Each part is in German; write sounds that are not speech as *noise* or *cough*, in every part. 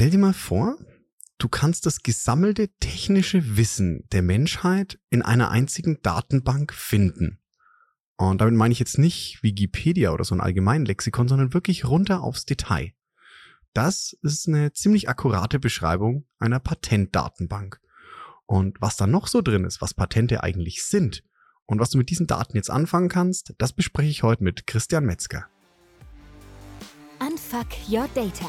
Stell dir mal vor, du kannst das gesammelte technische Wissen der Menschheit in einer einzigen Datenbank finden. Und damit meine ich jetzt nicht Wikipedia oder so ein allgemein Lexikon, sondern wirklich runter aufs Detail. Das ist eine ziemlich akkurate Beschreibung einer Patentdatenbank. Und was da noch so drin ist, was Patente eigentlich sind und was du mit diesen Daten jetzt anfangen kannst, das bespreche ich heute mit Christian Metzger. Unfuck Your Data,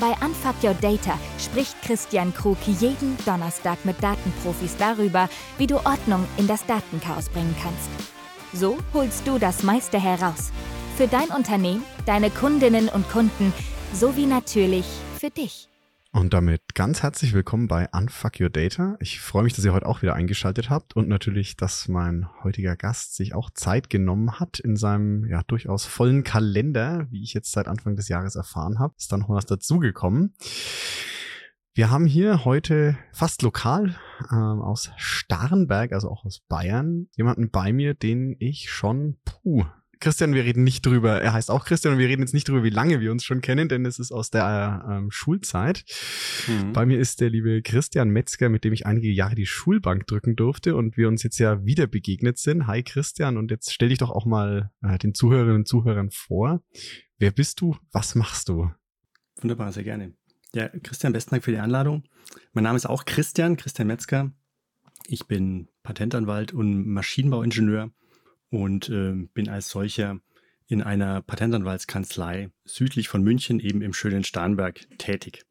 Bei Unfuck Your Data spricht Christian Krug jeden Donnerstag mit Datenprofis darüber, wie du Ordnung in das Datenchaos bringen kannst. So holst du das meiste heraus. Für dein Unternehmen, deine Kundinnen und Kunden sowie natürlich für dich. Und damit ganz herzlich willkommen bei Unfuck Your Data. Ich freue mich, dass ihr heute auch wieder eingeschaltet habt und natürlich, dass mein heutiger Gast sich auch Zeit genommen hat in seinem ja durchaus vollen Kalender, wie ich jetzt seit Anfang des Jahres erfahren habe. Ist dann noch was dazugekommen. Wir haben hier heute fast lokal ähm, aus Starnberg, also auch aus Bayern, jemanden bei mir, den ich schon puh, Christian, wir reden nicht drüber, er heißt auch Christian und wir reden jetzt nicht drüber, wie lange wir uns schon kennen, denn es ist aus der ähm, Schulzeit. Mhm. Bei mir ist der liebe Christian Metzger, mit dem ich einige Jahre die Schulbank drücken durfte und wir uns jetzt ja wieder begegnet sind. Hi Christian und jetzt stell dich doch auch mal äh, den Zuhörerinnen und Zuhörern vor. Wer bist du? Was machst du? Wunderbar, sehr gerne. Ja, Christian, besten Dank für die Einladung. Mein Name ist auch Christian, Christian Metzger. Ich bin Patentanwalt und Maschinenbauingenieur und äh, bin als solcher in einer Patentanwaltskanzlei südlich von München, eben im schönen Starnberg, tätig.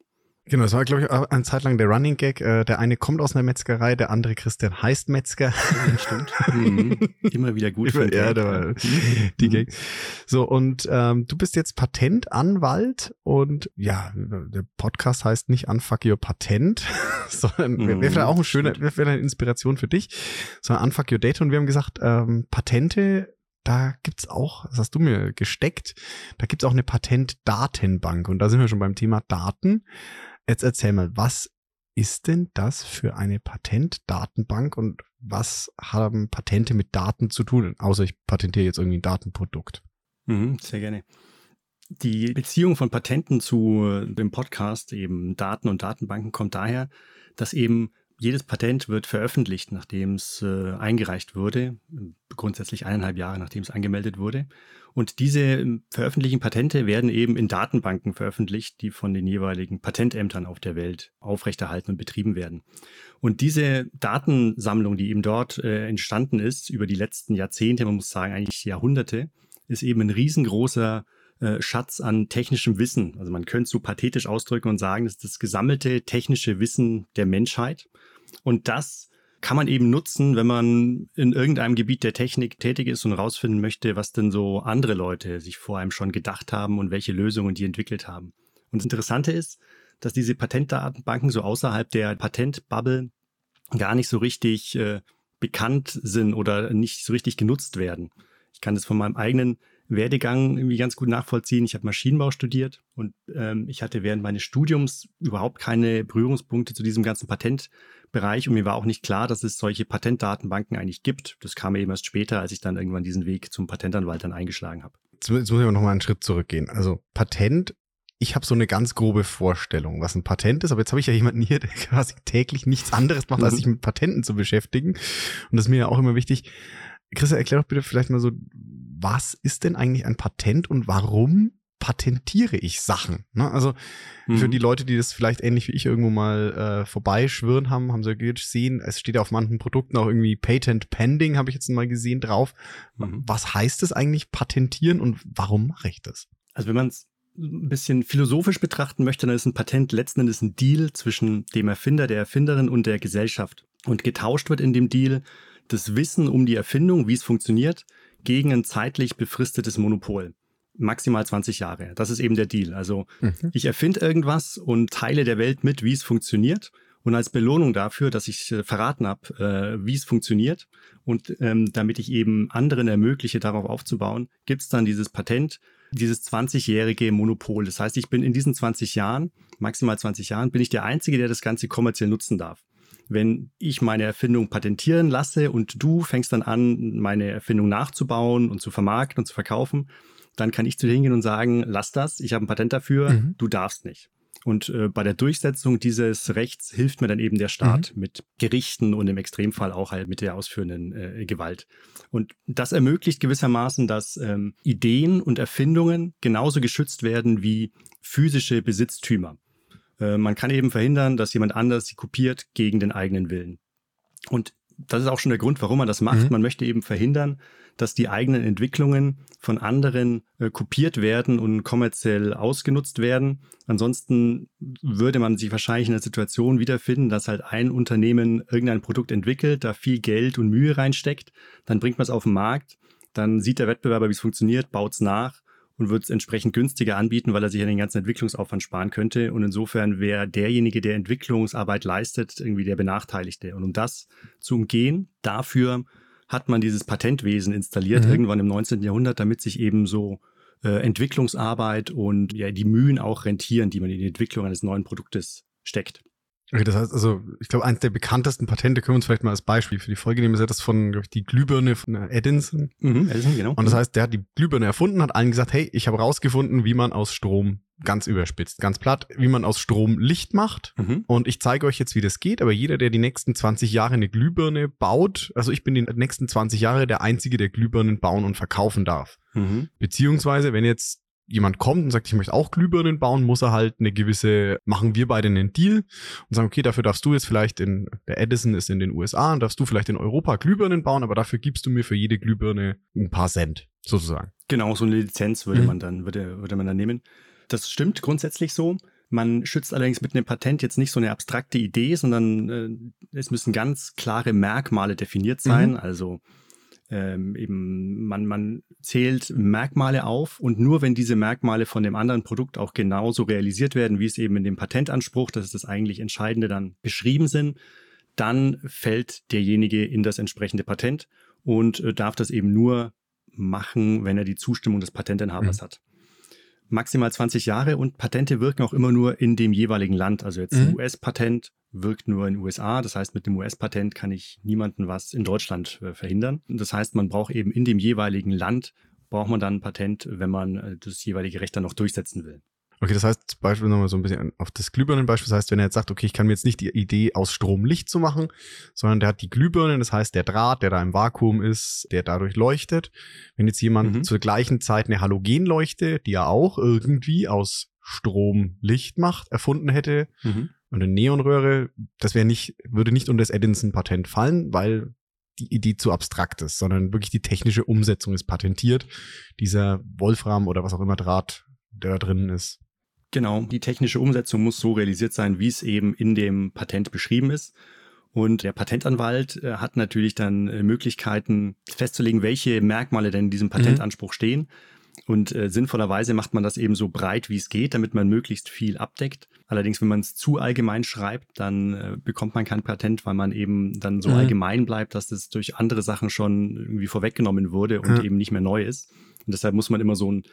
Genau, das war, glaube ich, eine Zeit lang der Running Gag. Äh, der eine kommt aus einer Metzgerei, der andere Christian heißt Metzger. Ja, stimmt. Mhm. Immer wieder gut. *laughs* Immer, ja, da war die mhm. Gag. So, und ähm, du bist jetzt Patentanwalt und ja, der Podcast heißt nicht Unfuck Your Patent, *laughs* sondern mhm, wäre vielleicht auch ein schöner, wäre eine Inspiration für dich, sondern Unfuck Your Data. Und wir haben gesagt, ähm, Patente da gibt's auch, das hast du mir gesteckt, da gibt's auch eine Patentdatenbank. Und da sind wir schon beim Thema Daten. Jetzt erzähl mal, was ist denn das für eine Patentdatenbank und was haben Patente mit Daten zu tun? Außer ich patentiere jetzt irgendwie ein Datenprodukt. Mhm, sehr gerne. Die Beziehung von Patenten zu dem Podcast, eben Daten und Datenbanken, kommt daher, dass eben jedes Patent wird veröffentlicht, nachdem es äh, eingereicht wurde, grundsätzlich eineinhalb Jahre nachdem es angemeldet wurde. Und diese ähm, veröffentlichten Patente werden eben in Datenbanken veröffentlicht, die von den jeweiligen Patentämtern auf der Welt aufrechterhalten und betrieben werden. Und diese Datensammlung, die eben dort äh, entstanden ist, über die letzten Jahrzehnte, man muss sagen eigentlich Jahrhunderte, ist eben ein riesengroßer äh, Schatz an technischem Wissen. Also man könnte es so pathetisch ausdrücken und sagen, das ist das gesammelte technische Wissen der Menschheit. Und das kann man eben nutzen, wenn man in irgendeinem Gebiet der Technik tätig ist und herausfinden möchte, was denn so andere Leute sich vor einem schon gedacht haben und welche Lösungen die entwickelt haben. Und das Interessante ist, dass diese Patentdatenbanken so außerhalb der Patentbubble gar nicht so richtig äh, bekannt sind oder nicht so richtig genutzt werden. Ich kann das von meinem eigenen Werdegang irgendwie ganz gut nachvollziehen. Ich habe Maschinenbau studiert und ähm, ich hatte während meines Studiums überhaupt keine Berührungspunkte zu diesem ganzen Patentbereich und mir war auch nicht klar, dass es solche Patentdatenbanken eigentlich gibt. Das kam eben erst später, als ich dann irgendwann diesen Weg zum Patentanwalt dann eingeschlagen habe. Jetzt, muss ich aber nochmal einen Schritt zurückgehen. Also Patent ich habe so eine ganz grobe Vorstellung, was ein Patent ist, aber jetzt habe ich ja jemanden hier, der *laughs* quasi täglich nichts anderes macht, als mhm. sich mit Patenten zu beschäftigen. Und das ist mir ja auch immer wichtig. Christa, erklär doch bitte vielleicht mal so, was ist denn eigentlich ein Patent und warum patentiere ich Sachen? Ne? Also mhm. für die Leute, die das vielleicht ähnlich wie ich irgendwo mal äh, vorbeischwirren haben, haben sie gesehen, es steht auf manchen Produkten auch irgendwie Patent Pending, habe ich jetzt mal gesehen drauf. Mhm. Was heißt es eigentlich patentieren und warum mache ich das? Also wenn man es ein bisschen philosophisch betrachten möchte, dann ist ein Patent letzten Endes ein Deal zwischen dem Erfinder, der Erfinderin und der Gesellschaft. Und getauscht wird in dem Deal das Wissen um die Erfindung, wie es funktioniert, gegen ein zeitlich befristetes Monopol. Maximal 20 Jahre. Das ist eben der Deal. Also mhm. ich erfinde irgendwas und teile der Welt mit, wie es funktioniert. Und als Belohnung dafür, dass ich äh, verraten habe, äh, wie es funktioniert und ähm, damit ich eben anderen ermögliche, darauf aufzubauen, gibt es dann dieses Patent, dieses 20-jährige Monopol. Das heißt, ich bin in diesen 20 Jahren, maximal 20 Jahren, bin ich der Einzige, der das Ganze kommerziell nutzen darf. Wenn ich meine Erfindung patentieren lasse und du fängst dann an, meine Erfindung nachzubauen und zu vermarkten und zu verkaufen, dann kann ich zu dir hingehen und sagen, lass das, ich habe ein Patent dafür, mhm. du darfst nicht. Und äh, bei der Durchsetzung dieses Rechts hilft mir dann eben der Staat mhm. mit Gerichten und im Extremfall auch halt mit der ausführenden äh, Gewalt. Und das ermöglicht gewissermaßen, dass ähm, Ideen und Erfindungen genauso geschützt werden wie physische Besitztümer. Äh, man kann eben verhindern, dass jemand anders sie kopiert gegen den eigenen Willen. Und das ist auch schon der Grund, warum man das macht. Mhm. Man möchte eben verhindern, dass die eigenen Entwicklungen von anderen äh, kopiert werden und kommerziell ausgenutzt werden. Ansonsten würde man sich wahrscheinlich in der Situation wiederfinden, dass halt ein Unternehmen irgendein Produkt entwickelt, da viel Geld und Mühe reinsteckt, dann bringt man es auf den Markt, dann sieht der Wettbewerber, wie es funktioniert, baut es nach und wird es entsprechend günstiger anbieten, weil er sich ja den ganzen Entwicklungsaufwand sparen könnte. Und insofern wäre derjenige, der Entwicklungsarbeit leistet, irgendwie der Benachteiligte. Und um das zu umgehen, dafür hat man dieses Patentwesen installiert, mhm. irgendwann im 19. Jahrhundert, damit sich eben so äh, Entwicklungsarbeit und ja, die Mühen auch rentieren, die man in die Entwicklung eines neuen Produktes steckt. Okay, das heißt also, ich glaube, eines der bekanntesten Patente können wir uns vielleicht mal als Beispiel für die Folge nehmen, ist ja das von, glaube ich, die Glühbirne von Edison. Mhm, Edison, genau. Und das heißt, der hat die Glühbirne erfunden, hat allen gesagt, hey, ich habe rausgefunden, wie man aus Strom ganz überspitzt, ganz platt, wie man aus Strom Licht macht. Mhm. Und ich zeige euch jetzt, wie das geht. Aber jeder, der die nächsten 20 Jahre eine Glühbirne baut, also ich bin die nächsten 20 Jahre der Einzige, der Glühbirnen bauen und verkaufen darf. Mhm. Beziehungsweise, wenn jetzt jemand kommt und sagt, ich möchte auch Glühbirnen bauen, muss er halt eine gewisse, machen wir beide einen Deal und sagen, okay, dafür darfst du jetzt vielleicht in, der Edison ist in den USA und darfst du vielleicht in Europa Glühbirnen bauen, aber dafür gibst du mir für jede Glühbirne ein paar Cent, sozusagen. Genau, so eine Lizenz würde mhm. man dann, würde, würde man dann nehmen. Das stimmt grundsätzlich so. Man schützt allerdings mit einem Patent jetzt nicht so eine abstrakte Idee, sondern äh, es müssen ganz klare Merkmale definiert sein. Mhm. Also ähm, eben man, man zählt Merkmale auf und nur wenn diese Merkmale von dem anderen Produkt auch genauso realisiert werden, wie es eben in dem Patentanspruch, das ist das eigentlich Entscheidende, dann beschrieben sind, dann fällt derjenige in das entsprechende Patent und äh, darf das eben nur machen, wenn er die Zustimmung des Patentinhabers mhm. hat. Maximal 20 Jahre und Patente wirken auch immer nur in dem jeweiligen Land. Also jetzt mhm. US-Patent wirkt nur in den USA. Das heißt, mit dem US-Patent kann ich niemanden was in Deutschland äh, verhindern. Das heißt, man braucht eben in dem jeweiligen Land, braucht man dann ein Patent, wenn man äh, das jeweilige Recht dann noch durchsetzen will. Okay, das heißt, zum Beispiel nochmal so ein bisschen auf das Glühbirnenbeispiel. Das heißt, wenn er jetzt sagt, okay, ich kann mir jetzt nicht die Idee aus Strom Licht zu machen, sondern der hat die Glühbirnen, das heißt, der Draht, der da im Vakuum ist, der dadurch leuchtet. Wenn jetzt jemand mhm. zur gleichen Zeit eine Halogenleuchte, die er auch irgendwie aus Strom Licht macht, erfunden hätte, mhm. Und eine Neonröhre, das wäre nicht, würde nicht unter das Edison-Patent fallen, weil die Idee zu abstrakt ist, sondern wirklich die technische Umsetzung ist patentiert. Dieser Wolfram oder was auch immer Draht, der da drin ist. Genau, die technische Umsetzung muss so realisiert sein, wie es eben in dem Patent beschrieben ist. Und der Patentanwalt äh, hat natürlich dann äh, Möglichkeiten festzulegen, welche Merkmale denn in diesem Patentanspruch mhm. stehen. Und äh, sinnvollerweise macht man das eben so breit, wie es geht, damit man möglichst viel abdeckt. Allerdings, wenn man es zu allgemein schreibt, dann äh, bekommt man kein Patent, weil man eben dann so mhm. allgemein bleibt, dass das durch andere Sachen schon irgendwie vorweggenommen wurde und mhm. eben nicht mehr neu ist. Und deshalb muss man immer so ein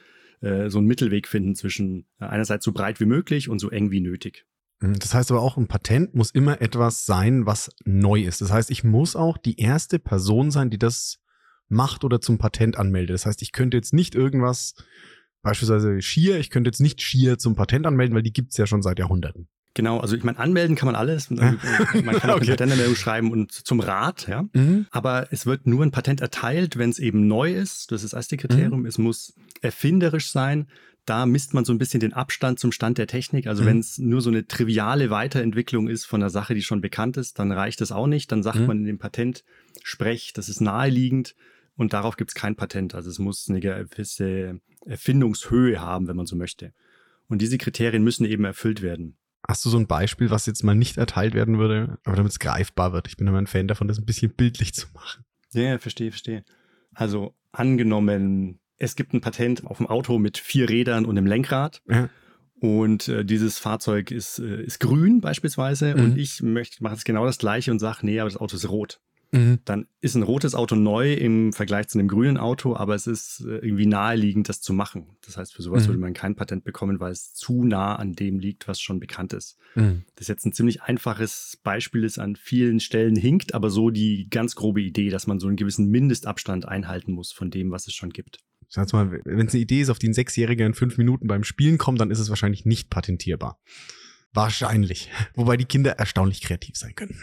äh, so einen Mittelweg finden zwischen äh, einerseits so breit wie möglich und so eng wie nötig. Mhm, das heißt aber auch, ein Patent muss immer etwas sein, was neu ist. Das heißt, ich muss auch die erste Person sein, die das macht oder zum Patent anmeldet. Das heißt, ich könnte jetzt nicht irgendwas, beispielsweise Schier, ich könnte jetzt nicht Schier zum Patent anmelden, weil die gibt es ja schon seit Jahrhunderten. Genau, also ich meine, anmelden kann man alles. *laughs* Man kann auch okay. eine Patentanmeldung schreiben und zum Rat, ja. Mhm. Aber es wird nur ein Patent erteilt, wenn es eben neu ist. Das ist das erste Kriterium. Mhm. Es muss erfinderisch sein. Da misst man so ein bisschen den Abstand zum Stand der Technik. Also mhm. wenn es nur so eine triviale Weiterentwicklung ist von einer Sache, die schon bekannt ist, dann reicht das auch nicht. Dann sagt mhm. man in dem Patent, sprech, das ist naheliegend und darauf gibt es kein Patent. Also es muss eine gewisse Erfindungshöhe haben, wenn man so möchte. Und diese Kriterien müssen eben erfüllt werden. Hast du so ein Beispiel, was jetzt mal nicht erteilt werden würde, aber damit es greifbar wird? Ich bin immer ein Fan davon, das ein bisschen bildlich zu machen. Ja, verstehe, verstehe. Also angenommen, es gibt ein Patent auf dem Auto mit vier Rädern und einem Lenkrad. Ja. Und äh, dieses Fahrzeug ist, äh, ist grün beispielsweise. Mhm. Und ich möchte, mache jetzt genau das gleiche und sage, nee, aber das Auto ist rot. Mhm. Dann ist ein rotes Auto neu im Vergleich zu einem grünen Auto, aber es ist äh, irgendwie naheliegend, das zu machen. Das heißt, für sowas mhm. würde man kein Patent bekommen, weil es zu nah an dem liegt, was schon bekannt ist. Mhm. Das ist jetzt ein ziemlich einfaches Beispiel, das an vielen Stellen hinkt, aber so die ganz grobe Idee, dass man so einen gewissen Mindestabstand einhalten muss von dem, was es schon gibt. Sag mal, wenn es eine Idee ist, auf die ein Sechsjähriger in fünf Minuten beim Spielen kommt, dann ist es wahrscheinlich nicht patentierbar. Wahrscheinlich. *laughs* Wobei die Kinder erstaunlich kreativ sein können.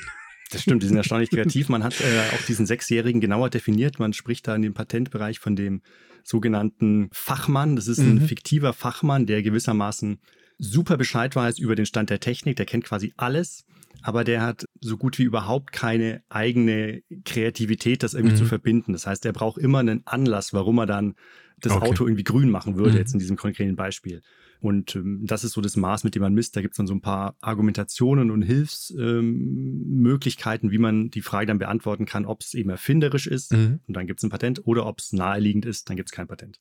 Das stimmt, die sind erstaunlich kreativ. Man hat äh, auch diesen Sechsjährigen genauer definiert. Man spricht da in dem Patentbereich von dem sogenannten Fachmann. Das ist ein mhm. fiktiver Fachmann, der gewissermaßen super Bescheid weiß über den Stand der Technik. Der kennt quasi alles, aber der hat so gut wie überhaupt keine eigene Kreativität, das irgendwie mhm. zu verbinden. Das heißt, er braucht immer einen Anlass, warum er dann das okay. Auto irgendwie grün machen würde, mhm. jetzt in diesem konkreten Beispiel. Und ähm, das ist so das Maß, mit dem man misst. Da gibt es dann so ein paar Argumentationen und Hilfsmöglichkeiten, ähm, wie man die Frage dann beantworten kann, ob es eben erfinderisch ist mhm. und dann gibt es ein Patent oder ob es naheliegend ist, dann gibt es kein Patent.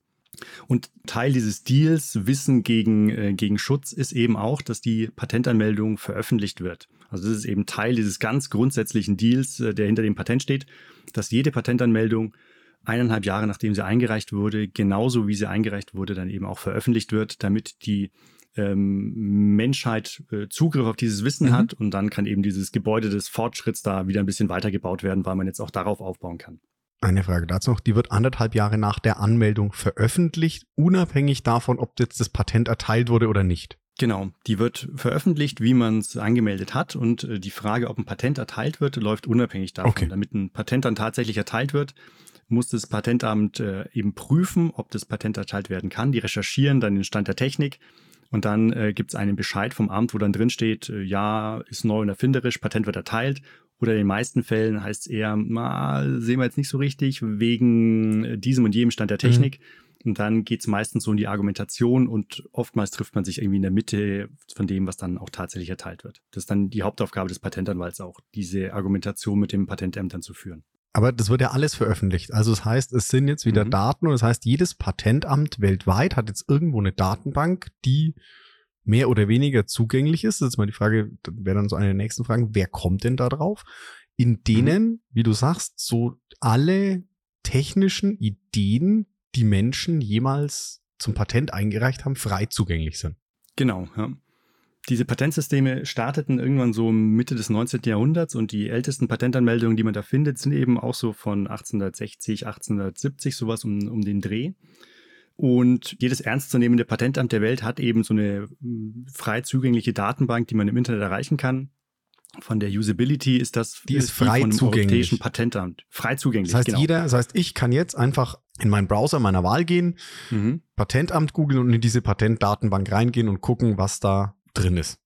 Und Teil dieses Deals, Wissen gegen, äh, gegen Schutz, ist eben auch, dass die Patentanmeldung veröffentlicht wird. Also das ist eben Teil dieses ganz grundsätzlichen Deals, äh, der hinter dem Patent steht, dass jede Patentanmeldung eineinhalb Jahre nachdem sie eingereicht wurde, genauso wie sie eingereicht wurde, dann eben auch veröffentlicht wird, damit die ähm, Menschheit äh, Zugriff auf dieses Wissen mhm. hat und dann kann eben dieses Gebäude des Fortschritts da wieder ein bisschen weitergebaut werden, weil man jetzt auch darauf aufbauen kann. Eine Frage dazu noch, die wird anderthalb Jahre nach der Anmeldung veröffentlicht, unabhängig davon, ob jetzt das Patent erteilt wurde oder nicht. Genau, die wird veröffentlicht, wie man es angemeldet hat und äh, die Frage, ob ein Patent erteilt wird, läuft unabhängig davon. Okay. Damit ein Patent dann tatsächlich erteilt wird, muss das Patentamt äh, eben prüfen, ob das Patent erteilt werden kann. Die recherchieren dann den Stand der Technik und dann äh, gibt es einen Bescheid vom Amt, wo dann drin steht, äh, ja, ist neu und erfinderisch, Patent wird erteilt. Oder in den meisten Fällen heißt es eher, na, sehen wir jetzt nicht so richtig, wegen äh, diesem und jenem Stand der mhm. Technik. Mhm. Und dann geht es meistens so in die Argumentation und oftmals trifft man sich irgendwie in der Mitte von dem, was dann auch tatsächlich erteilt wird. Das ist dann die Hauptaufgabe des Patentanwalts auch, diese Argumentation mit den Patentämtern zu führen. Aber das wird ja alles veröffentlicht. Also das heißt, es sind jetzt wieder mhm. Daten und das heißt, jedes Patentamt weltweit hat jetzt irgendwo eine Datenbank, die mehr oder weniger zugänglich ist. Das ist mal die Frage, wäre dann so eine der nächsten Fragen, wer kommt denn da drauf? In denen, mhm. wie du sagst, so alle technischen Ideen, die Menschen jemals zum Patent eingereicht haben, frei zugänglich sind. Genau, ja. Diese Patentsysteme starteten irgendwann so Mitte des 19. Jahrhunderts und die ältesten Patentanmeldungen, die man da findet, sind eben auch so von 1860, 1870, sowas um, um den Dreh. Und jedes ernstzunehmende Patentamt der Welt hat eben so eine hm, frei zugängliche Datenbank, die man im Internet erreichen kann. Von der Usability ist das die ist frei von zugänglich. Europäischen Patentamt. Frei zugänglich. Das heißt, genau. jeder, das heißt, ich kann jetzt einfach in meinen Browser meiner Wahl gehen, mhm. Patentamt googeln und in diese Patentdatenbank reingehen und gucken, was da drin ist.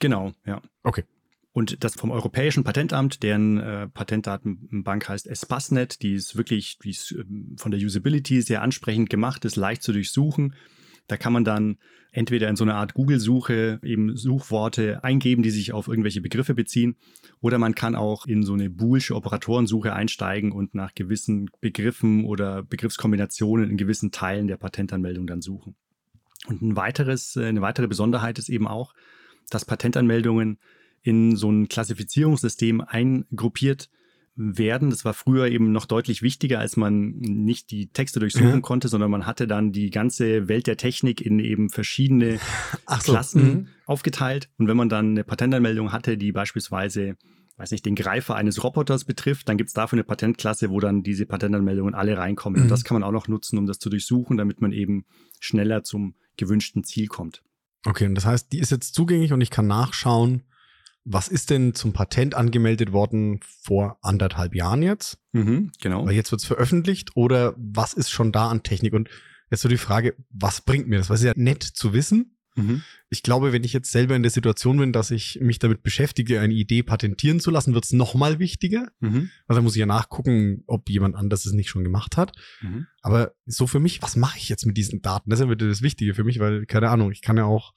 Genau, ja. Okay. Und das vom Europäischen Patentamt, deren äh, Patentdatenbank heißt Espasnet, die ist wirklich die ist, äh, von der Usability sehr ansprechend gemacht, ist leicht zu durchsuchen. Da kann man dann entweder in so eine Art Google-Suche eben Suchworte eingeben, die sich auf irgendwelche Begriffe beziehen, oder man kann auch in so eine boolsche Operatorensuche einsteigen und nach gewissen Begriffen oder Begriffskombinationen in gewissen Teilen der Patentanmeldung dann suchen. Und ein weiteres, äh, eine weitere Besonderheit ist eben auch, dass Patentanmeldungen in so ein Klassifizierungssystem eingruppiert werden. Das war früher eben noch deutlich wichtiger, als man nicht die Texte durchsuchen ja. konnte, sondern man hatte dann die ganze Welt der Technik in eben verschiedene so. Klassen mhm. aufgeteilt. Und wenn man dann eine Patentanmeldung hatte, die beispielsweise weiß nicht, den Greifer eines Roboters betrifft, dann gibt es dafür eine Patentklasse, wo dann diese Patentanmeldungen alle reinkommen. Mhm. Und das kann man auch noch nutzen, um das zu durchsuchen, damit man eben schneller zum gewünschten Ziel kommt. Okay, und das heißt, die ist jetzt zugänglich und ich kann nachschauen, was ist denn zum Patent angemeldet worden vor anderthalb Jahren jetzt? Mhm, genau. Weil jetzt wird es veröffentlicht oder was ist schon da an Technik? Und jetzt so die Frage, was bringt mir das? Weil es ist ja nett zu wissen, Mhm. Ich glaube, wenn ich jetzt selber in der Situation bin, dass ich mich damit beschäftige, eine Idee patentieren zu lassen, wird es nochmal wichtiger. Mhm. Also da muss ich ja nachgucken, ob jemand anders es nicht schon gemacht hat. Mhm. Aber so für mich, was mache ich jetzt mit diesen Daten? Das ist ja wieder das Wichtige für mich, weil, keine Ahnung, ich kann ja auch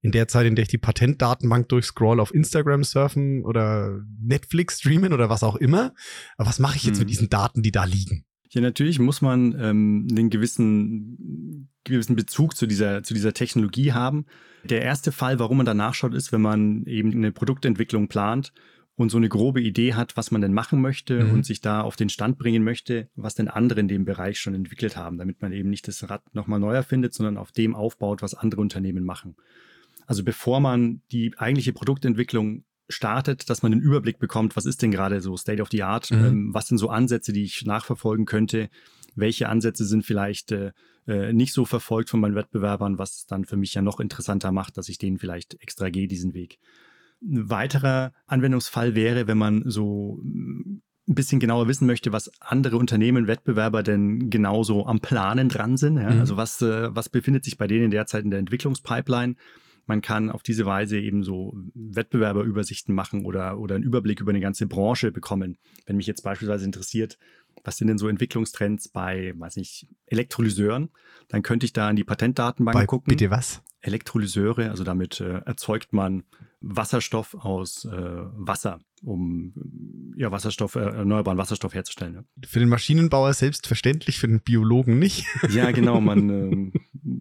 in der Zeit, in der ich die Patentdatenbank durchscroll, auf Instagram surfen oder Netflix streamen oder was auch immer. Aber was mache ich jetzt mit mhm. diesen Daten, die da liegen? Ja, natürlich muss man ähm, einen gewissen gewissen Bezug zu dieser, zu dieser Technologie haben. Der erste Fall, warum man da nachschaut, ist, wenn man eben eine Produktentwicklung plant und so eine grobe Idee hat, was man denn machen möchte mhm. und sich da auf den Stand bringen möchte, was denn andere in dem Bereich schon entwickelt haben, damit man eben nicht das Rad nochmal neu erfindet, sondern auf dem aufbaut, was andere Unternehmen machen. Also bevor man die eigentliche Produktentwicklung startet, dass man einen Überblick bekommt, was ist denn gerade so State of the Art, mhm. ähm, was sind so Ansätze, die ich nachverfolgen könnte, welche Ansätze sind vielleicht äh, äh, nicht so verfolgt von meinen Wettbewerbern, was dann für mich ja noch interessanter macht, dass ich denen vielleicht extra gehe, diesen Weg. Ein weiterer Anwendungsfall wäre, wenn man so mm, ein bisschen genauer wissen möchte, was andere Unternehmen, Wettbewerber denn genauso am Planen dran sind. Ja? Mhm. Also was, äh, was befindet sich bei denen derzeit in der Entwicklungspipeline? Man kann auf diese Weise eben so Wettbewerberübersichten machen oder, oder einen Überblick über eine ganze Branche bekommen. Wenn mich jetzt beispielsweise interessiert, was sind denn so Entwicklungstrends bei, weiß nicht, Elektrolyseuren, dann könnte ich da in die Patentdatenbank bei, gucken. Bitte was? Elektrolyseure, also damit äh, erzeugt man Wasserstoff aus äh, Wasser, um ja, Wasserstoff, äh, erneuerbaren Wasserstoff herzustellen. Ja. Für den Maschinenbauer selbstverständlich, für den Biologen nicht. *laughs* Ja, genau, man, *laughs* äh,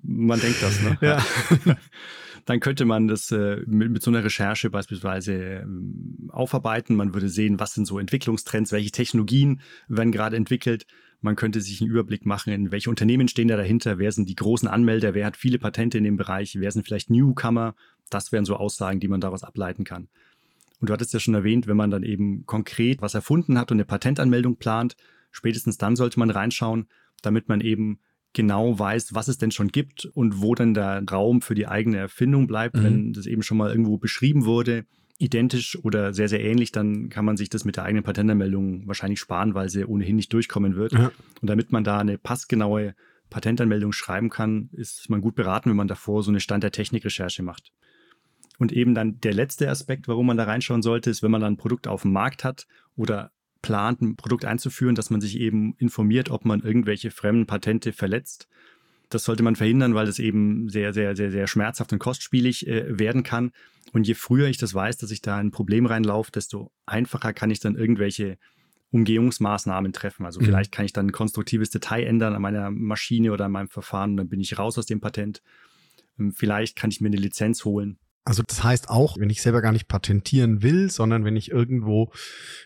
man denkt das. Ne? Ja. *laughs* Dann könnte man das äh, mit, mit, so einer Recherche beispielsweise ähm, aufarbeiten. Man würde sehen, was sind so Entwicklungstrends, welche Technologien werden gerade entwickelt. Man könnte sich einen Überblick machen, in welche Unternehmen stehen da dahinter, wer sind die großen Anmelder, wer hat viele Patente in dem Bereich, wer sind vielleicht Newcomer. Das wären so Aussagen, die man daraus ableiten kann. Und du hattest ja schon erwähnt, wenn man dann eben konkret was erfunden hat und eine Patentanmeldung plant, spätestens dann sollte man reinschauen, damit man eben genau weiß, was es denn schon gibt und wo dann der Raum für die eigene Erfindung bleibt, mhm. wenn das eben schon mal irgendwo beschrieben wurde, identisch oder sehr, sehr ähnlich, dann kann man sich das mit der eigenen Patentanmeldung wahrscheinlich sparen, weil sie ohnehin nicht durchkommen wird. Ja. Und damit man da eine passgenaue Patentanmeldung schreiben kann, ist man gut beraten, wenn man davor so eine Stand der Technik-Recherche macht. Und eben dann der letzte Aspekt, warum man da reinschauen sollte, ist, wenn man dann ein Produkt auf dem Markt hat oder plant, ein Produkt einzuführen, dass man sich eben informiert, ob man irgendwelche fremden Patente verletzt. Das sollte man verhindern, weil es eben sehr, sehr, sehr, sehr schmerzhaft und kostspielig äh, werden kann. Und je früher ich das weiß, dass ich da ein Problem reinlaufe, desto einfacher kann ich dann irgendwelche Umgehungsmaßnahmen treffen. Also mhm. vielleicht kann ich dann ein konstruktives Detail ändern an meiner Maschine oder an meinem Verfahren und dann bin ich raus aus dem Patent. Ähm, vielleicht kann ich mir eine Lizenz holen also das heißt auch, wenn ich selber gar nicht patentieren will, sondern wenn ich irgendwo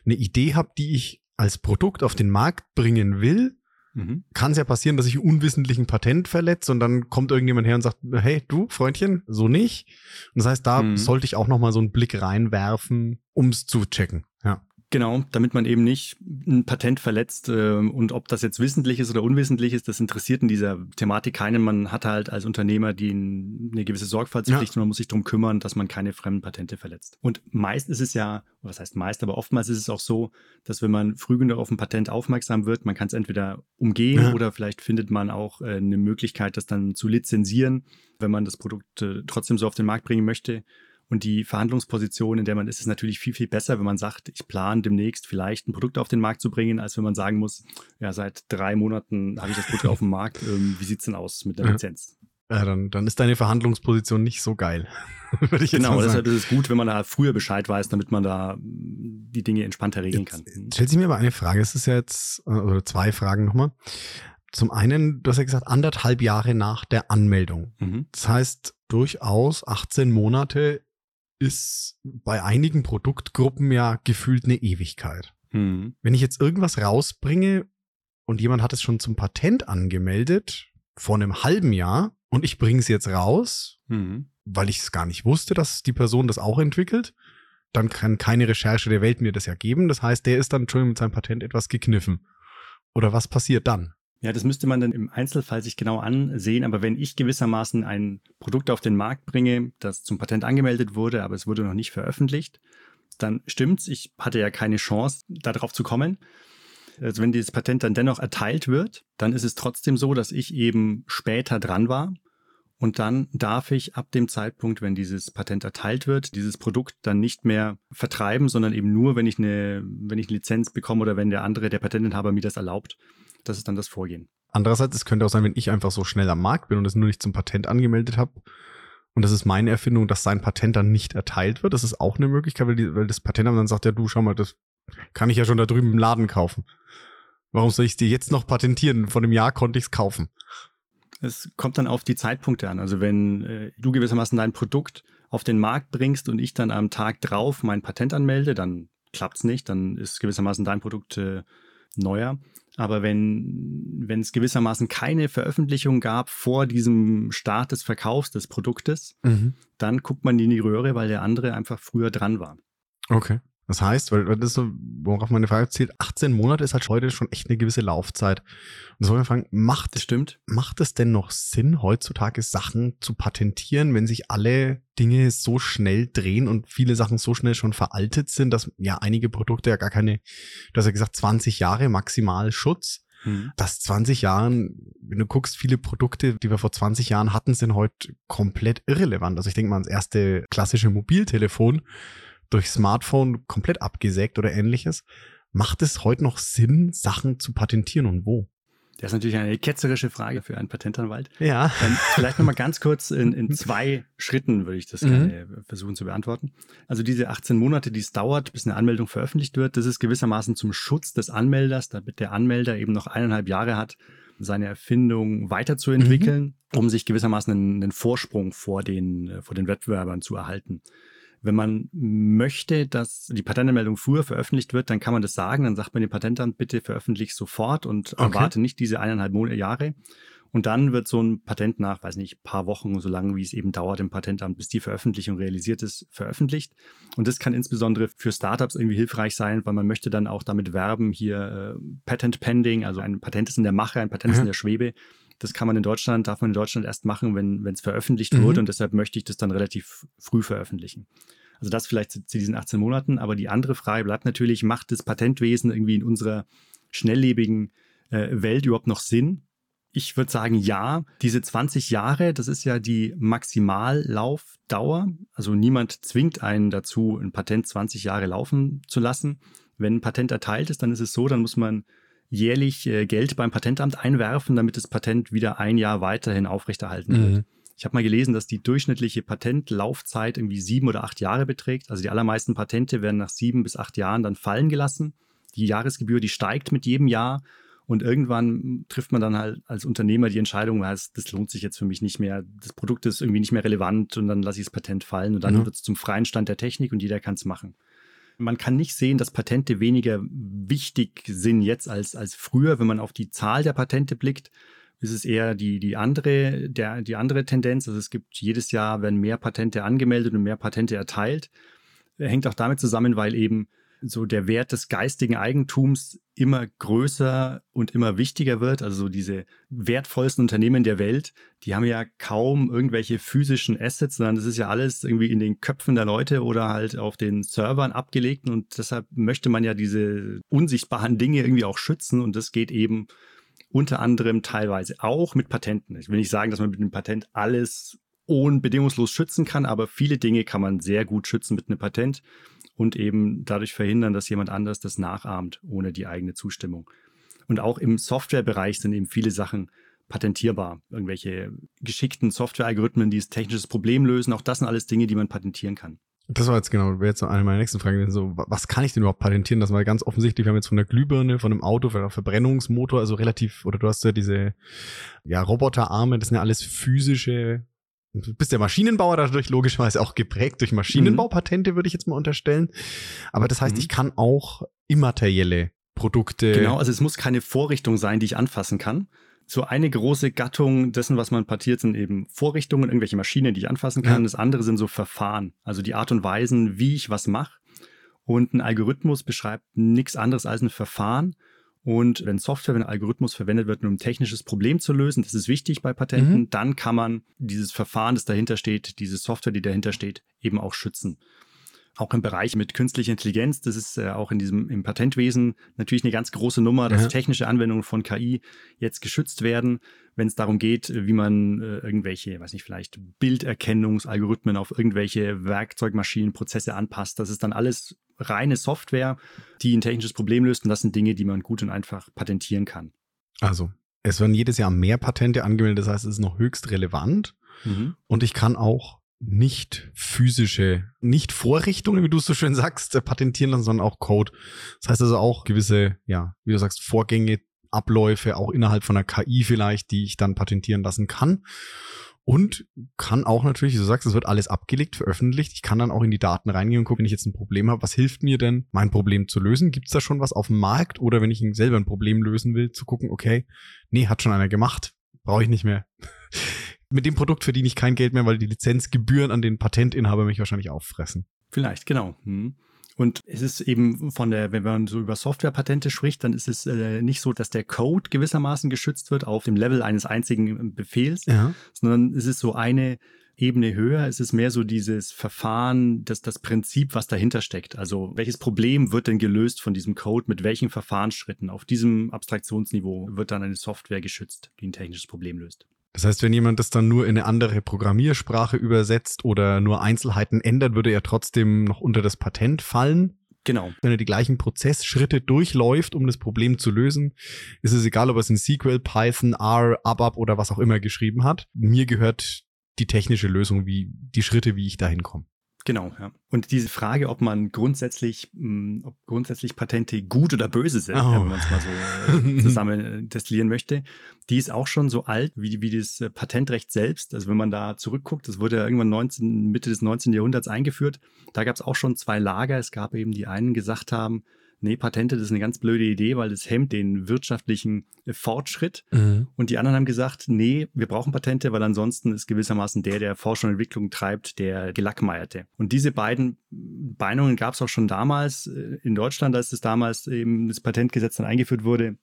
eine Idee habe, die ich als Produkt auf den Markt bringen will, mhm. kann es ja passieren, dass ich unwissentlich ein Patent verletze und dann kommt irgendjemand her und sagt, hey, du, Freundchen, so nicht. Und das heißt, da mhm. sollte ich auch noch mal so einen Blick reinwerfen, um es zu checken. Ja. Genau, damit man eben nicht ein Patent verletzt äh, und ob das jetzt wissentlich ist oder unwissentlich ist, das interessiert in dieser Thematik keinen. Man hat halt als Unternehmer die eine gewisse Sorgfaltspflicht ja. und man muss sich darum kümmern, dass man keine fremden Patente verletzt. Und meist ist es ja, was heißt meist, aber oftmals ist es auch so, dass wenn man früh genug auf ein Patent aufmerksam wird, man kann es entweder umgehen ja. oder vielleicht findet man auch äh, eine Möglichkeit, das dann zu lizenzieren, wenn man das Produkt äh, trotzdem so auf den Markt bringen möchte. Und die Verhandlungsposition, in der man ist, ist natürlich viel, viel besser, wenn man sagt, ich plane demnächst vielleicht ein Produkt auf den Markt zu bringen, als wenn man sagen muss, ja, seit drei Monaten habe ich das Produkt auf dem *laughs* Markt. Ähm, wie sieht's denn aus mit der Lizenz? Ja, dann, dann ist deine Verhandlungsposition nicht so geil. *laughs* Würde ich jetzt genau, deshalb ist es gut, wenn man da früher Bescheid weiß, damit man da mm, die Dinge entspannter regeln jetzt, kann. Stellt sich mir aber eine Frage, es ist ja jetzt, äh, oder zwei Fragen nochmal. Zum einen, du hast ja gesagt, anderthalb Jahre nach der Anmeldung. Mhm. Das heißt, durchaus 18 Monate ist bei einigen Produktgruppen ja gefühlt eine Ewigkeit. Mhm. Wenn ich jetzt irgendwas rausbringe und jemand hat es schon zum Patent angemeldet, vor einem halben Jahr, und ich bringe es jetzt raus, mhm. weil ich es gar nicht wusste, dass die Person das auch entwickelt, dann kann keine Recherche der Welt mir das ja geben. Das heißt, der ist dann schon mit seinem Patent etwas gekniffen. Oder was passiert dann? Ja, das müsste man dann im Einzelfall sich genau ansehen. Aber wenn ich gewissermaßen ein Produkt auf den Markt bringe, das zum Patent angemeldet wurde, aber es wurde noch nicht veröffentlicht, dann stimmt's. Ich hatte ja keine Chance, darauf zu kommen. Also wenn dieses Patent dann dennoch erteilt wird, dann ist es trotzdem so, dass ich eben später dran war. Und dann darf ich ab dem Zeitpunkt, wenn dieses Patent erteilt wird, dieses Produkt dann nicht mehr vertreiben, sondern eben nur, wenn ich eine, wenn ich eine Lizenz bekomme oder wenn der andere, der Patentinhaber mir das erlaubt. Das ist dann das Vorgehen. Andererseits, es könnte auch sein, wenn ich einfach so schnell am Markt bin und es nur nicht zum Patent angemeldet habe und das ist meine Erfindung, dass sein Patent dann nicht erteilt wird. Das ist auch eine Möglichkeit, weil, die, weil das Patent dann sagt, ja du, schau mal, das kann ich ja schon da drüben im Laden kaufen. Warum soll ich es dir jetzt noch patentieren? Vor einem Jahr konnte ich es kaufen. Es kommt dann auf die Zeitpunkte an. Also wenn äh, du gewissermaßen dein Produkt auf den Markt bringst und ich dann am Tag drauf mein Patent anmelde, dann klappt es nicht, dann ist gewissermaßen dein Produkt äh, neuer. Aber wenn, wenn es gewissermaßen keine Veröffentlichung gab vor diesem Start des Verkaufs des Produktes, mhm. dann guckt man in die Röhre, weil der andere einfach früher dran war. Okay. Das heißt, weil das ist so, worauf meine Frage zielt, 18 Monate ist halt heute schon echt eine gewisse Laufzeit. Und so wir fragen, macht, das stimmt. macht es denn noch Sinn, heutzutage Sachen zu patentieren, wenn sich alle Dinge so schnell drehen und viele Sachen so schnell schon veraltet sind, dass ja einige Produkte ja gar keine, du hast ja gesagt, 20 Jahre maximal Schutz. Mhm. Dass 20 Jahren, wenn du guckst, viele Produkte, die wir vor 20 Jahren hatten, sind heute komplett irrelevant. Also ich denke mal ans erste klassische Mobiltelefon durch Smartphone komplett abgesägt oder ähnliches. Macht es heute noch Sinn, Sachen zu patentieren und wo? Das ist natürlich eine ketzerische Frage für einen Patentanwalt. Ja. Ähm, vielleicht nochmal ganz kurz in, in *laughs* zwei Schritten würde ich das mhm. gerne versuchen zu beantworten. Also diese 18 Monate, die es dauert, bis eine Anmeldung veröffentlicht wird, das ist gewissermaßen zum Schutz des Anmelders, damit der Anmelder eben noch eineinhalb Jahre hat, seine Erfindung weiterzuentwickeln, mhm. um sich gewissermaßen einen, einen Vorsprung vor den, vor den Wettbewerbern zu erhalten. Wenn man möchte, dass die Patentanmeldung früher veröffentlicht wird, dann kann man das sagen. Dann sagt man dem Patentamt, bitte veröffentlich sofort und okay. erwarte nicht diese eineinhalb Monate, Jahre. Und dann wird so ein Patent nach, weiß nicht, paar Wochen, so lange wie es eben dauert im Patentamt, bis die Veröffentlichung realisiert ist, veröffentlicht. Und das kann insbesondere für Startups irgendwie hilfreich sein, weil man möchte dann auch damit werben, hier äh, Patent Pending, also ein Patent ist in der Mache, ein Patent mhm. ist in der Schwebe. Das kann man in Deutschland, darf man in Deutschland erst machen, wenn es veröffentlicht mhm. wurde und deshalb möchte ich das dann relativ früh veröffentlichen. Also das vielleicht zu, zu diesen 18 Monaten. Aber die andere Frage bleibt natürlich, macht das Patentwesen irgendwie in unserer schnelllebigen äh, Welt überhaupt noch Sinn? Ich würde sagen, ja. Diese 20 Jahre, das ist ja die Maximallaufdauer. Also niemand zwingt einen dazu, ein Patent 20 Jahre laufen zu lassen. Wenn ein Patent erteilt ist, dann ist es so, dann muss man jährlich äh, Geld beim Patentamt einwerfen, damit das Patent wieder ein Jahr weiterhin aufrechterhalten mhm. wird. Ich habe mal gelesen, dass die durchschnittliche Patentlaufzeit irgendwie sieben oder acht Jahre beträgt. Also die allermeisten Patente werden nach sieben bis acht Jahren dann fallen gelassen. Die Jahresgebühr, die steigt mit jedem Jahr. Und irgendwann trifft man dann halt als Unternehmer die Entscheidung, das, das lohnt sich jetzt für mich nicht mehr, das Produkt ist irgendwie nicht mehr relevant und dann lasse ich das Patent fallen und dann mhm. wird es zum freien Stand der Technik und jeder kann es machen man kann nicht sehen, dass Patente weniger wichtig sind jetzt als, als früher. Wenn man auf die Zahl der Patente blickt, ist es eher die, die, andere, der, die andere Tendenz. Also es gibt jedes Jahr werden mehr Patente angemeldet und mehr Patente erteilt. Hängt auch damit zusammen, weil eben so der Wert des geistigen Eigentums immer größer und immer wichtiger wird. Also so diese wertvollsten Unternehmen der Welt, die haben ja kaum irgendwelche physischen Assets, sondern das ist ja alles irgendwie in den Köpfen der Leute oder halt auf den Servern abgelegt. Und deshalb möchte man ja diese unsichtbaren Dinge irgendwie auch schützen. Und das geht eben unter anderem teilweise auch mit Patenten. Ich will nicht sagen, dass man mit einem Patent alles unbedingungslos schützen kann, aber viele Dinge kann man sehr gut schützen mit einem Patent und eben dadurch verhindern, dass jemand anders das nachahmt, ohne die eigene Zustimmung. Und auch im Softwarebereich sind eben viele Sachen patentierbar. Irgendwelche geschickten Softwarealgorithmen, die das technisches Problem lösen, auch das sind alles Dinge, die man patentieren kann. Das war jetzt genau, wäre jetzt eine meiner nächsten Fragen. So, was kann ich denn überhaupt patentieren? Das war ganz offensichtlich. Wir haben jetzt von der Glühbirne, von einem Auto, von einem Verbrennungsmotor, also relativ, oder du hast ja diese, ja, Roboterarme, das sind ja alles physische Du bist der Maschinenbauer dadurch logischerweise auch geprägt durch Maschinenbaupatente, würde ich jetzt mal unterstellen. Aber das heißt, mhm. ich kann auch immaterielle Produkte. Genau, also es muss keine Vorrichtung sein, die ich anfassen kann. So eine große Gattung dessen, was man partiert, sind eben Vorrichtungen, irgendwelche Maschinen, die ich anfassen kann. Ja. Das andere sind so Verfahren, also die Art und Weisen, wie ich was mache. Und ein Algorithmus beschreibt nichts anderes als ein Verfahren. Und wenn Software, wenn ein Algorithmus verwendet wird, um ein technisches Problem zu lösen, das ist wichtig bei Patenten, mhm. dann kann man dieses Verfahren, das dahinter steht, diese Software, die dahinter steht, eben auch schützen. Auch im Bereich mit künstlicher Intelligenz, das ist äh, auch in diesem im Patentwesen natürlich eine ganz große Nummer, dass ja. technische Anwendungen von KI jetzt geschützt werden, wenn es darum geht, wie man äh, irgendwelche, weiß nicht, vielleicht Bilderkennungsalgorithmen auf irgendwelche Werkzeugmaschinen, Prozesse anpasst. Das ist dann alles reine Software, die ein technisches Problem löst. Und das sind Dinge, die man gut und einfach patentieren kann. Also, es werden jedes Jahr mehr Patente angemeldet, das heißt, es ist noch höchst relevant. Mhm. Und ich kann auch nicht physische, nicht Vorrichtungen, wie du es so schön sagst, patentieren lassen, sondern auch Code. Das heißt also auch gewisse, ja, wie du sagst, Vorgänge Abläufe, auch innerhalb von einer KI vielleicht, die ich dann patentieren lassen kann. Und kann auch natürlich, wie du sagst, es wird alles abgelegt, veröffentlicht. Ich kann dann auch in die Daten reingehen und gucken, wenn ich jetzt ein Problem habe, was hilft mir denn, mein Problem zu lösen? Gibt es da schon was auf dem Markt? Oder wenn ich selber ein Problem lösen will, zu gucken, okay, nee, hat schon einer gemacht, brauche ich nicht mehr. *laughs* Mit dem Produkt verdiene ich kein Geld mehr, weil die Lizenzgebühren an den Patentinhaber mich wahrscheinlich auffressen. Vielleicht, genau. Hm. Und es ist eben von der, wenn man so über Softwarepatente spricht, dann ist es äh, nicht so, dass der Code gewissermaßen geschützt wird auf dem Level eines einzigen Befehls, ja. sondern es ist so eine Ebene höher. Es ist mehr so dieses Verfahren, das, das Prinzip, was dahinter steckt. Also welches Problem wird denn gelöst von diesem Code, mit welchen Verfahrensschritten? Auf diesem Abstraktionsniveau wird dann eine Software geschützt, die ein technisches Problem löst. Das heißt, wenn jemand das dann nur in eine andere Programmiersprache übersetzt oder nur Einzelheiten ändert, würde er trotzdem noch unter das Patent fallen. Genau. Wenn er die gleichen Prozessschritte durchläuft, um das Problem zu lösen, ist es egal, ob er es in SQL, Python, R, ABAP oder was auch immer geschrieben hat. Mir gehört die technische Lösung, wie die Schritte, wie ich dahin komme. Genau, ja. Und diese Frage, ob man grundsätzlich, mh, hm, ob grundsätzlich Patente gut oder böse sind, oh. wenn man es mal so äh, *laughs* zusammen äh, destillieren möchte, die ist auch schon so alt wie, wie das äh, Patentrecht selbst. Also wenn man da zurückguckt, das wurde ja irgendwann 19, Mitte des 19. Jahrhunderts eingeführt. Da gab es auch schon zwei Lager. Es gab eben die einen gesagt haben, nee, Patente, das ist eine ganz blöde Idee, weil das hemmt den wirtschaftlichen äh, Fortschritt. Mhm. Und die anderen haben gesagt, nee, wir brauchen Patente, weil ansonsten ist gewissermaßen der, der Forschung und Entwicklung treibt, der Gelackmeierte. Und diese beiden Beinungen gab es auch schon damals äh, in Deutschland, als das damals eben das Patentgesetz dann eingeführt wurde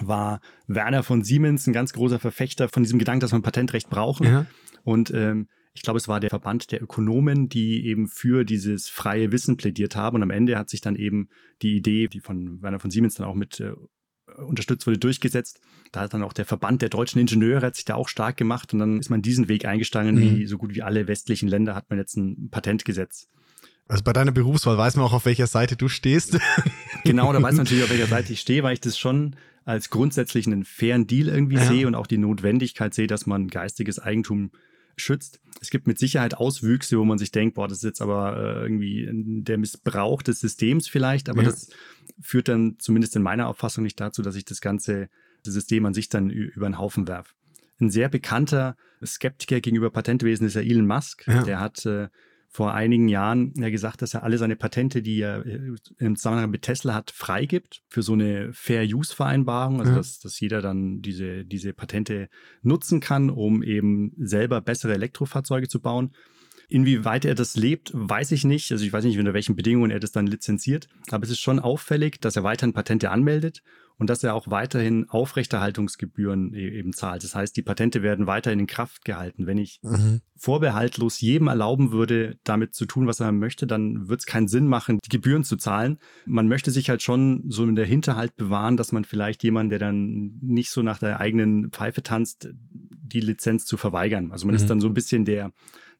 war Werner von Siemens ein ganz großer Verfechter von diesem Gedanken, dass wir ein Patentrecht brauchen. Ja. Und ähm, ich glaube, es war der Verband der Ökonomen, die eben für dieses freie Wissen plädiert haben. Und am Ende hat sich dann eben die Idee, die von Werner von Siemens dann auch mit äh, unterstützt wurde, durchgesetzt. Da hat dann auch der Verband der deutschen Ingenieure hat sich da auch stark gemacht und dann ist man diesen Weg eingestangen, mhm. wie so gut wie alle westlichen Länder hat man jetzt ein Patentgesetz. Also bei deiner Berufswahl weiß man auch, auf welcher Seite du stehst. *laughs* genau, da weiß man natürlich, auf welcher Seite ich stehe, weil ich das schon als grundsätzlich einen fairen Deal irgendwie ja. sehe und auch die Notwendigkeit sehe, dass man geistiges Eigentum schützt. Es gibt mit Sicherheit Auswüchse, wo man sich denkt, boah, das ist jetzt aber äh, irgendwie der Missbrauch des Systems vielleicht, aber ja. das führt dann zumindest in meiner Auffassung nicht dazu, dass ich das ganze System an sich dann über den Haufen werfe. Ein sehr bekannter Skeptiker gegenüber Patentwesen ist ja Elon Musk. Ja. Der hat äh, vor einigen Jahren ja gesagt, dass er alle seine Patente, die er äh, im Zusammenhang mit Tesla hat, freigibt für so eine Fair-Use-Vereinbarung, also ja. dass, dass jeder dann diese, diese Patente nutzen kann, um eben selber bessere Elektrofahrzeuge zu bauen. Inwieweit er das lebt, weiß ich nicht. Also ich weiß nicht, unter welchen Bedingungen er das dann lizenziert. Aber es ist schon auffällig, dass er weiterhin Patente anmeldet und dass er auch weiterhin Aufrechterhaltungsgebühren e-, eben zahlt. Das heißt, die Patente werden weiterhin in Kraft gehalten. Wenn ich mhm. vorbehaltlos jedem erlauben würde, damit zu tun, was er möchte, dann wird es keinen Sinn machen, die Gebühren zu zahlen. Man möchte sich halt schon so in der Hinterhalt bewahren, dass man vielleicht jemanden, der dann nicht so nach der eigenen Pfeife tanzt, die Lizenz zu verweigern. Also man mhm. ist dann so ein bisschen der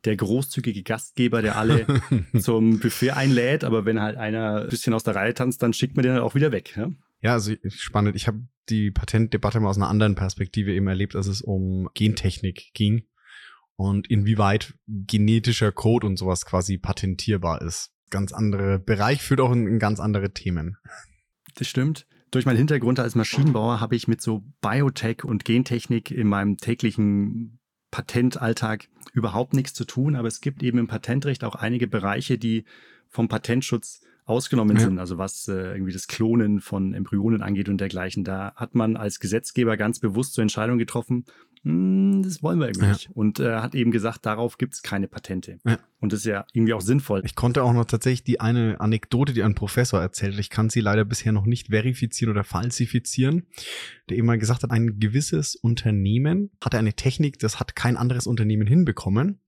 der großzügige Gastgeber, der alle *laughs* zum Buffet einlädt, aber wenn halt einer ein bisschen aus der Reihe tanzt, dann schickt man den halt auch wieder weg. Ja? Ja, also spannend. Ich habe die Patentdebatte mal aus einer anderen Perspektive eben erlebt, als es um Gentechnik ging und inwieweit genetischer Code und sowas quasi patentierbar ist. Ganz andere Bereich führt auch in, in ganz andere Themen. Das stimmt. Durch meinen Hintergrund als Maschinenbauer habe ich mit so Biotech und Gentechnik in meinem täglichen Patentalltag überhaupt nichts zu tun, aber es gibt eben im Patentrecht auch einige Bereiche, die vom Patentschutz ausgenommen ja. sind, also was äh, irgendwie das Klonen von Embryonen angeht und dergleichen. Da hat man als Gesetzgeber ganz bewusst zur Entscheidung getroffen, hm, das wollen wir irgendwie ja. nicht. Und äh, hat eben gesagt, darauf gibt es keine Patente. Ja. Und das ist ja irgendwie auch sinnvoll. Ich konnte auch noch tatsächlich die eine Anekdote, die ein Professor erzählt hat, ich kann sie leider bisher noch nicht verifizieren oder falsifizieren, der eben mal gesagt hat, ein gewisses Unternehmen hatte eine Technik, das hat kein anderes Unternehmen hinbekommen.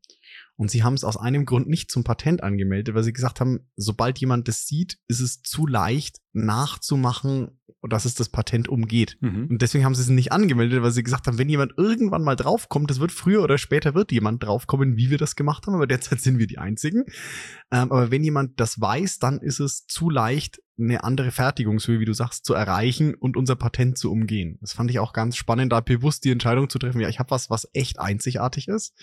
Und sie haben es aus einem Grund nicht zum Patent angemeldet, weil sie gesagt haben, sobald jemand das sieht, ist es zu leicht nachzumachen, dass es das Patent umgeht. Mhm. Und deswegen haben sie es nicht angemeldet, weil sie gesagt haben, wenn jemand irgendwann mal draufkommt, das wird früher oder später wird jemand draufkommen, wie wir das gemacht haben, aber derzeit sind wir die Einzigen. Ähm, aber wenn jemand das weiß, dann ist es zu leicht, eine andere Fertigungshöhe, wie du sagst, zu erreichen und unser Patent zu umgehen. Das fand ich auch ganz spannend, da bewusst die Entscheidung zu treffen, ja, ich habe was, was echt einzigartig ist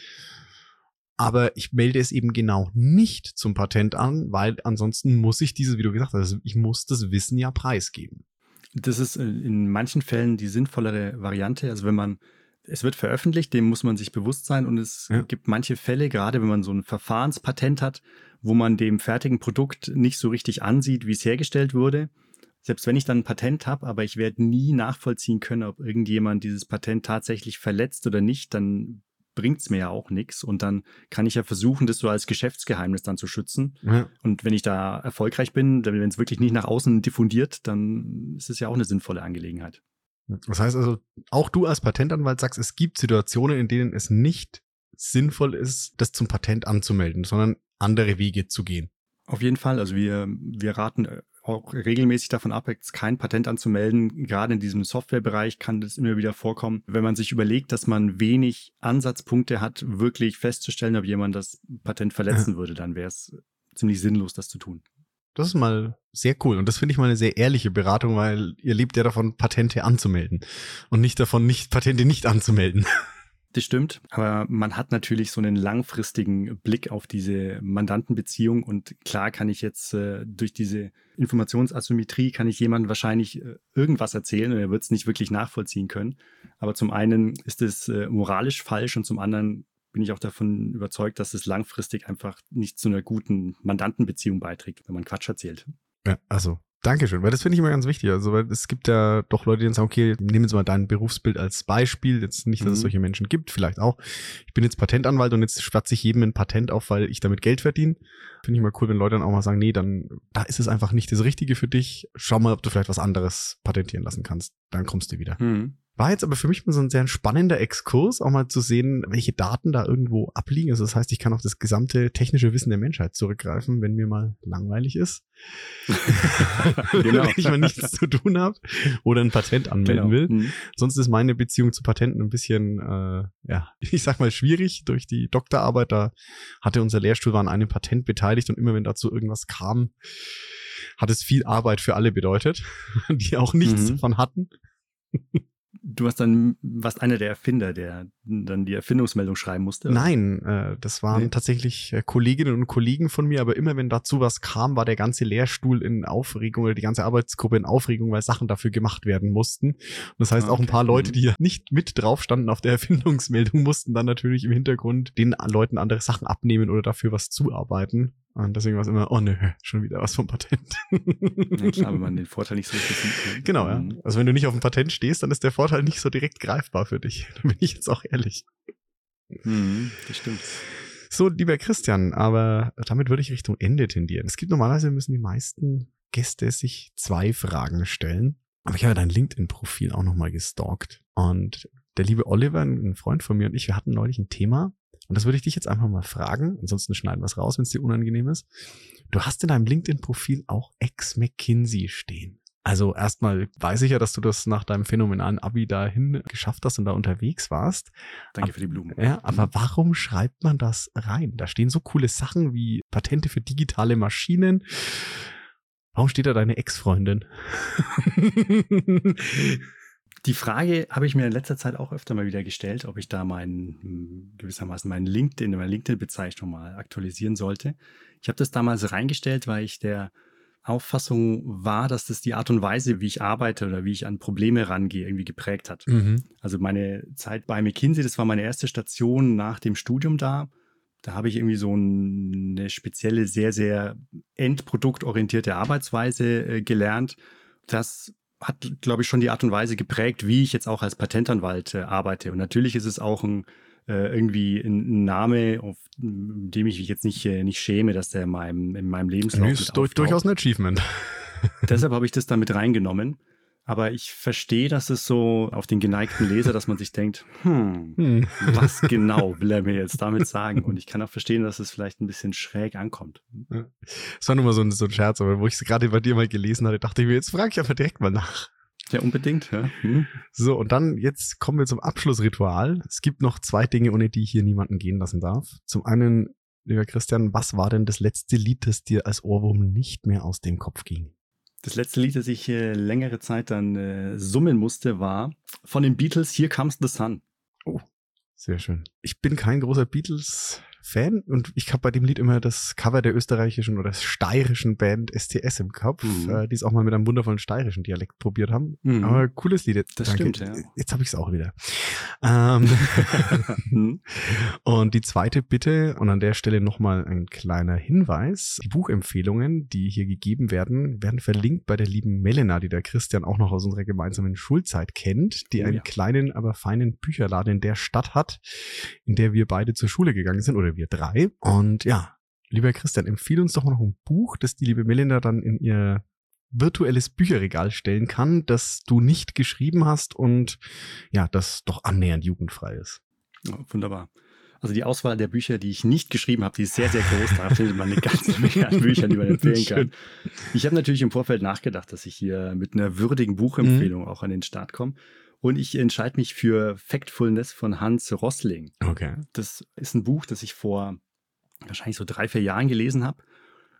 aber ich melde es eben genau nicht zum Patent an, weil ansonsten muss ich dieses, wie du gesagt hast, ich muss das Wissen ja preisgeben. Das ist in manchen Fällen die sinnvollere Variante. Also wenn man, es wird veröffentlicht, dem muss man sich bewusst sein. Und es ja. gibt manche Fälle, gerade wenn man so ein Verfahrenspatent hat, wo man dem fertigen Produkt nicht so richtig ansieht, wie es hergestellt wurde. Selbst wenn ich dann ein Patent habe, aber ich werde nie nachvollziehen können, ob irgendjemand dieses Patent tatsächlich verletzt oder nicht, dann bringt es mir ja auch nichts. Und dann kann ich ja versuchen, das so als Geschäftsgeheimnis dann zu schützen. Ja. Und wenn ich da erfolgreich bin, wenn es wirklich nicht nach außen diffundiert, dann ist es ja auch eine sinnvolle Angelegenheit. Das heißt also, auch du als Patentanwalt sagst, es gibt Situationen, in denen es nicht sinnvoll ist, das zum Patent anzumelden, sondern andere Wege zu gehen. Auf jeden Fall. Also wir, wir raten äh, auch regelmäßig davon ab, jetzt kein Patent anzumelden. Gerade in diesem Softwarebereich kann das immer wieder vorkommen. Wenn man sich überlegt, dass man wenig Ansatzpunkte hat, wirklich festzustellen, ob jemand das Patent verletzen ja. würde, dann wäre es ziemlich sinnlos, das zu tun. Das ist mal sehr cool. Und das finde ich mal eine sehr ehrliche Beratung, weil ihr lebt ja davon, Patente anzumelden und nicht davon, nicht Patente nicht anzumelden. Das stimmt, aber man hat natürlich so einen langfristigen Blick auf diese Mandantenbeziehung und klar kann ich jetzt äh, durch diese Informationsasymmetrie kann ich jemandem wahrscheinlich äh, irgendwas erzählen und er wird es nicht wirklich nachvollziehen können. Aber zum einen ist es äh, moralisch falsch und zum anderen bin ich auch davon überzeugt, dass es langfristig einfach nicht zu einer guten Mandantenbeziehung beiträgt, wenn man Quatsch erzählt. Ja, also Dankeschön, weil das finde ich immer ganz wichtig. Also, weil es gibt ja doch Leute, die sagen, okay, nehmen jetzt mal dein Berufsbild als Beispiel. Jetzt nicht, dass mhm. es solche Menschen gibt, vielleicht auch. Ich bin jetzt Patentanwalt und jetzt schwatze ich jedem ein Patent auf, weil ich damit Geld verdiene. Finde ich mal cool, wenn Leute dann auch mal sagen, nee, dann, da ist es einfach nicht das Richtige für dich. Schau mal, ob du vielleicht was anderes patentieren lassen kannst. Dann kommst du wieder. Mhm. War jetzt aber für mich mal so ein sehr spannender Exkurs, auch mal zu sehen, welche Daten da irgendwo abliegen. Also das heißt, ich kann auf das gesamte technische Wissen der Menschheit zurückgreifen, wenn mir mal langweilig ist. *laughs* genau. wenn ich mal nichts zu tun habe oder ein Patent anmelden genau. will. Mhm. Sonst ist meine Beziehung zu Patenten ein bisschen, äh, ja, *laughs* ich sag mal schwierig. Durch die Doktorarbeit, da hatte unser Lehrstuhl war an einem Patent beteiligt und immer wenn dazu irgendwas kam, hat es viel Arbeit für alle bedeutet, *laughs* die auch nichts mhm. davon hatten. Du hast dann, warst einer der Erfinder, der dann die Erfindungsmeldung schreiben musste? Oder? Nein, äh, das waren nee. tatsächlich äh, Kolleginnen und Kollegen von mir, aber immer wenn dazu was kam, war der ganze Lehrstuhl in Aufregung oder die ganze Arbeitsgruppe in Aufregung, weil Sachen dafür gemacht werden mussten. Und das heißt, okay. auch ein paar Leute, mhm. die ja nicht mit drauf standen auf der *laughs* Erfindungsmeldung, mussten dann natürlich im Hintergrund den Leuten andere Sachen abnehmen oder dafür was zuarbeiten. Und deswegen war es immer, oh nö, schon wieder was vom Patent. Ja, klar, wenn man den *laughs* Vorteil nicht so richtig sieht. Genau, ja. Mhm. Also wenn du nicht auf dem Patent stehst, dann ist der Vorteil nicht so direkt greifbar für dich. Da bin ich jetzt auch ehrlich. Mhm, das stimmt. So, lieber Christian, aber damit würde ich Richtung Ende tendieren. Es gibt normalerweise müssen die meisten Gäste sich zwei Fragen stellen. Aber ich habe dein LinkedIn-Profil auch nochmal gestalkt. Und der liebe Oliver, ein Freund von mir und ich, wir hatten neulich ein Thema, und das würde ich dich jetzt einfach mal fragen. Ansonsten schneiden wir es raus, wenn es dir unangenehm ist. Du hast in deinem LinkedIn-Profil auch ex-McKinsey stehen. Also erstmal weiß ich ja, dass du das nach deinem phänomenalen Abi dahin geschafft hast und da unterwegs warst. Danke aber, für die Blumen. Ja, aber warum schreibt man das rein? Da stehen so coole Sachen wie Patente für digitale Maschinen. Warum steht da deine Ex-Freundin? *laughs* Die Frage habe ich mir in letzter Zeit auch öfter mal wieder gestellt, ob ich da meinen, gewissermaßen meinen LinkedIn, meine LinkedIn-Bezeichnung mal aktualisieren sollte. Ich habe das damals reingestellt, weil ich der Auffassung war, dass das die Art und Weise, wie ich arbeite oder wie ich an Probleme rangehe, irgendwie geprägt hat. Mhm. Also meine Zeit bei McKinsey, das war meine erste Station nach dem Studium da. Da habe ich irgendwie so eine spezielle, sehr, sehr endproduktorientierte Arbeitsweise äh, gelernt. Das hat, glaube ich, schon die Art und Weise geprägt, wie ich jetzt auch als Patentanwalt äh, arbeite. Und natürlich ist es auch ein, äh, irgendwie ein Name, auf dem ich mich jetzt nicht, äh, nicht schäme, dass der in meinem, in meinem Lebenslauf ist. Durch, durchaus ein Achievement. *laughs* Deshalb habe ich das da mit reingenommen. Aber ich verstehe, dass es so auf den geneigten Leser, dass man sich denkt, hm, hm. was *laughs* genau will er mir jetzt damit sagen? Und ich kann auch verstehen, dass es vielleicht ein bisschen schräg ankommt. Das war nur mal so ein, so ein Scherz, aber wo ich es gerade bei dir mal gelesen hatte, dachte ich mir, jetzt frage ich aber direkt mal nach. Ja, unbedingt, ja. Hm. So, und dann jetzt kommen wir zum Abschlussritual. Es gibt noch zwei Dinge, ohne die ich hier niemanden gehen lassen darf. Zum einen, lieber Christian, was war denn das letzte Lied, das dir als Ohrwurm nicht mehr aus dem Kopf ging? Das letzte Lied, das ich äh, längere Zeit dann äh, summen musste, war von den Beatles Here Comes the Sun. Oh, sehr schön. Ich bin kein großer Beatles Fan und ich habe bei dem Lied immer das Cover der österreichischen oder steirischen Band STS im Kopf, mhm. äh, die es auch mal mit einem wundervollen steirischen Dialekt probiert haben. Mhm. Aber cooles Lied. Das Danke. stimmt, ja. Jetzt habe ich es auch wieder. Ähm *laughs* mhm. und die zweite Bitte und an der Stelle nochmal ein kleiner Hinweis. Die Buchempfehlungen, die hier gegeben werden, werden verlinkt bei der lieben Melena, die der Christian auch noch aus unserer gemeinsamen Schulzeit kennt, die oh, einen ja. kleinen, aber feinen Bücherladen in der Stadt hat, in der wir beide zur Schule gegangen sind oder wir drei. Und ja, lieber Christian, empfehle uns doch noch ein Buch, das die liebe Melinda dann in ihr virtuelles Bücherregal stellen kann, das du nicht geschrieben hast und ja, das doch annähernd jugendfrei ist. Oh, wunderbar. Also die Auswahl der Bücher, die ich nicht geschrieben habe, die ist sehr, sehr groß. Da findet man eine ganze *laughs* Menge an Büchern, die man empfehlen kann. Ich habe natürlich im Vorfeld nachgedacht, dass ich hier mit einer würdigen Buchempfehlung mhm. auch an den Start komme. Und ich entscheide mich für Factfulness von Hans Rossling. Okay. Das ist ein Buch, das ich vor wahrscheinlich so drei, vier Jahren gelesen habe.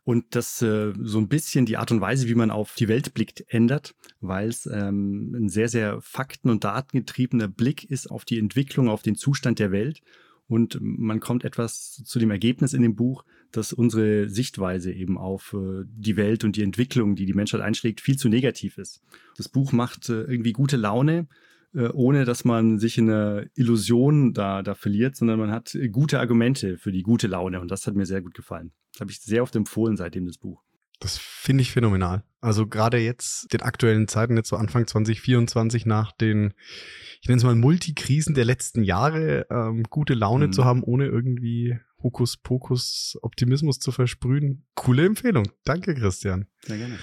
Und das äh, so ein bisschen die Art und Weise, wie man auf die Welt blickt, ändert, weil es ähm, ein sehr, sehr fakten- und datengetriebener Blick ist auf die Entwicklung, auf den Zustand der Welt. Und man kommt etwas zu dem Ergebnis in dem Buch, dass unsere Sichtweise eben auf äh, die Welt und die Entwicklung, die die Menschheit einschlägt, viel zu negativ ist. Das Buch macht äh, irgendwie gute Laune, ohne dass man sich in einer Illusion da, da verliert, sondern man hat gute Argumente für die gute Laune und das hat mir sehr gut gefallen. Das habe ich sehr oft empfohlen seitdem das Buch. Das finde ich phänomenal. Also gerade jetzt, den aktuellen Zeiten, jetzt so Anfang 2024 nach den, ich nenne es mal Multikrisen der letzten Jahre, ähm, gute Laune mhm. zu haben, ohne irgendwie Hokuspokus Optimismus zu versprühen. Coole Empfehlung. Danke, Christian. Sehr gerne.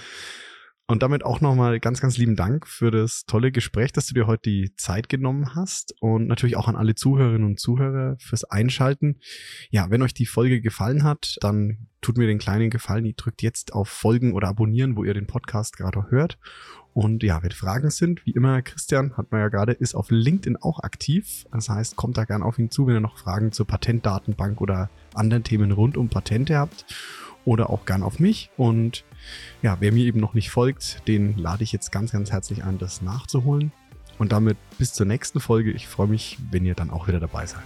Und damit auch nochmal ganz, ganz lieben Dank für das tolle Gespräch, dass du dir heute die Zeit genommen hast und natürlich auch an alle Zuhörerinnen und Zuhörer fürs Einschalten. Ja, wenn euch die Folge gefallen hat, dann tut mir den kleinen Gefallen, ihr drückt jetzt auf Folgen oder abonnieren, wo ihr den Podcast gerade hört. Und ja, wenn Fragen sind, wie immer, Christian, hat man ja gerade, ist auf LinkedIn auch aktiv. Das heißt, kommt da gern auf ihn zu, wenn ihr noch Fragen zur Patentdatenbank oder anderen Themen rund um Patente habt oder auch gern auf mich. Und ja, wer mir eben noch nicht folgt, den lade ich jetzt ganz, ganz herzlich ein, das nachzuholen. Und damit bis zur nächsten Folge. Ich freue mich, wenn ihr dann auch wieder dabei seid.